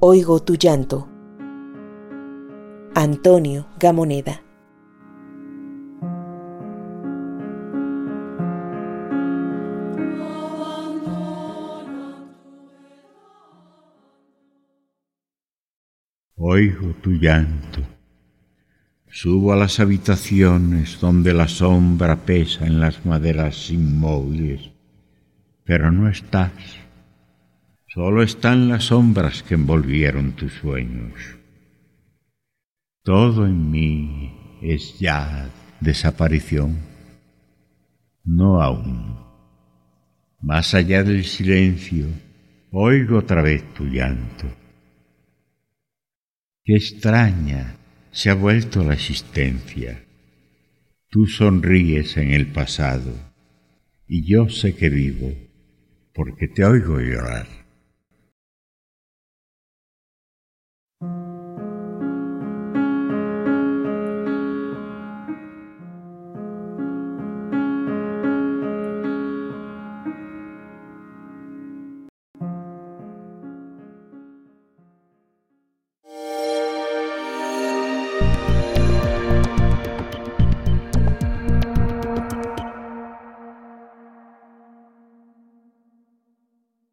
Oigo tu llanto. Antonio Gamoneda. Oigo tu llanto. Subo a las habitaciones donde la sombra pesa en las maderas inmóviles, pero no estás. Solo están las sombras que envolvieron tus sueños. Todo en mí es ya desaparición. No aún. Más allá del silencio, oigo otra vez tu llanto. Qué extraña se ha vuelto la existencia. Tú sonríes en el pasado y yo sé que vivo porque te oigo llorar.